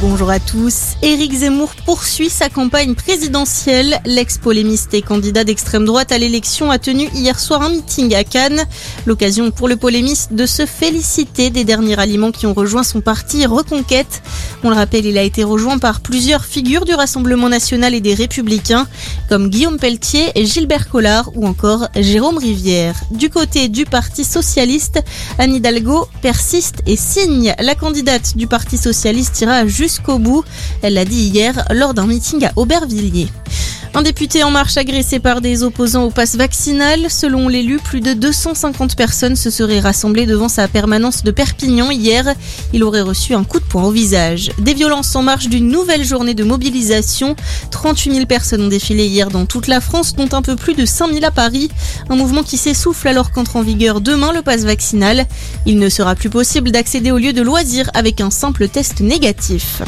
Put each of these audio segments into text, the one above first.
Bonjour à tous. Éric Zemmour poursuit sa campagne présidentielle. L'ex-polémiste et candidat d'extrême droite à l'élection a tenu hier soir un meeting à Cannes. L'occasion pour le polémiste de se féliciter des derniers aliments qui ont rejoint son parti Reconquête. On le rappelle, il a été rejoint par plusieurs figures du Rassemblement national et des Républicains, comme Guillaume Pelletier, Gilbert Collard ou encore Jérôme Rivière. Du côté du Parti socialiste, Anne Hidalgo persiste et signe. La candidate du Parti socialiste ira jusqu'au bout. Elle l'a dit hier lors d'un meeting à Aubervilliers. Un député en marche agressé par des opposants au pass vaccinal. Selon l'élu, plus de 250 personnes se seraient rassemblées devant sa permanence de Perpignan hier. Il aurait reçu un coup de poing au visage. Des violences en marche d'une nouvelle journée de mobilisation. 38 000 personnes ont défilé hier dans toute la France, dont un peu plus de 5 000 à Paris. Un mouvement qui s'essouffle alors qu'entre en vigueur demain le pass vaccinal. Il ne sera plus possible d'accéder au lieu de loisirs avec un simple test négatif.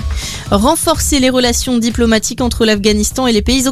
Renforcer les relations diplomatiques entre l'Afghanistan et les pays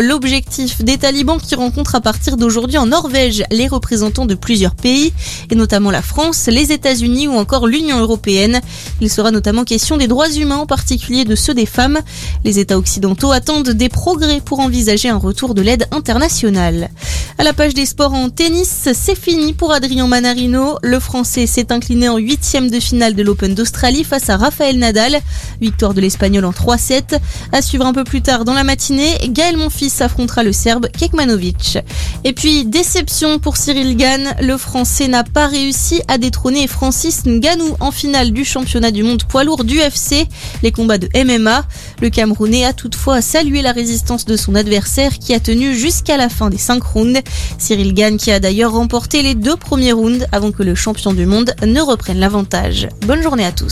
L'objectif des talibans qui rencontrent à partir d'aujourd'hui en Norvège les représentants de plusieurs pays, et notamment la France, les États-Unis ou encore l'Union européenne. Il sera notamment question des droits humains, en particulier de ceux des femmes. Les États occidentaux attendent des progrès pour envisager un retour de l'aide internationale. À la page des sports en tennis, c'est fini pour Adrien Manarino. Le Français s'est incliné en huitième de finale de l'Open d'Australie face à Rafael Nadal. Victoire de l'Espagnol en 3-7. À suivre un peu plus tard dans la matinée, Gaël Monfils affrontera le Serbe Kekmanovic. Et puis, déception pour Cyril Gann. Le Français n'a pas réussi à détrôner Francis Ngannou en finale du championnat du monde poids lourd du FC, les combats de MMA. Le Camerounais a toutefois salué la résistance de son adversaire qui a tenu jusqu'à la fin des 5 rounds. Cyril Gann qui a d'ailleurs remporté les deux premiers rounds avant que le champion du monde ne reprenne l'avantage. Bonne journée à tous.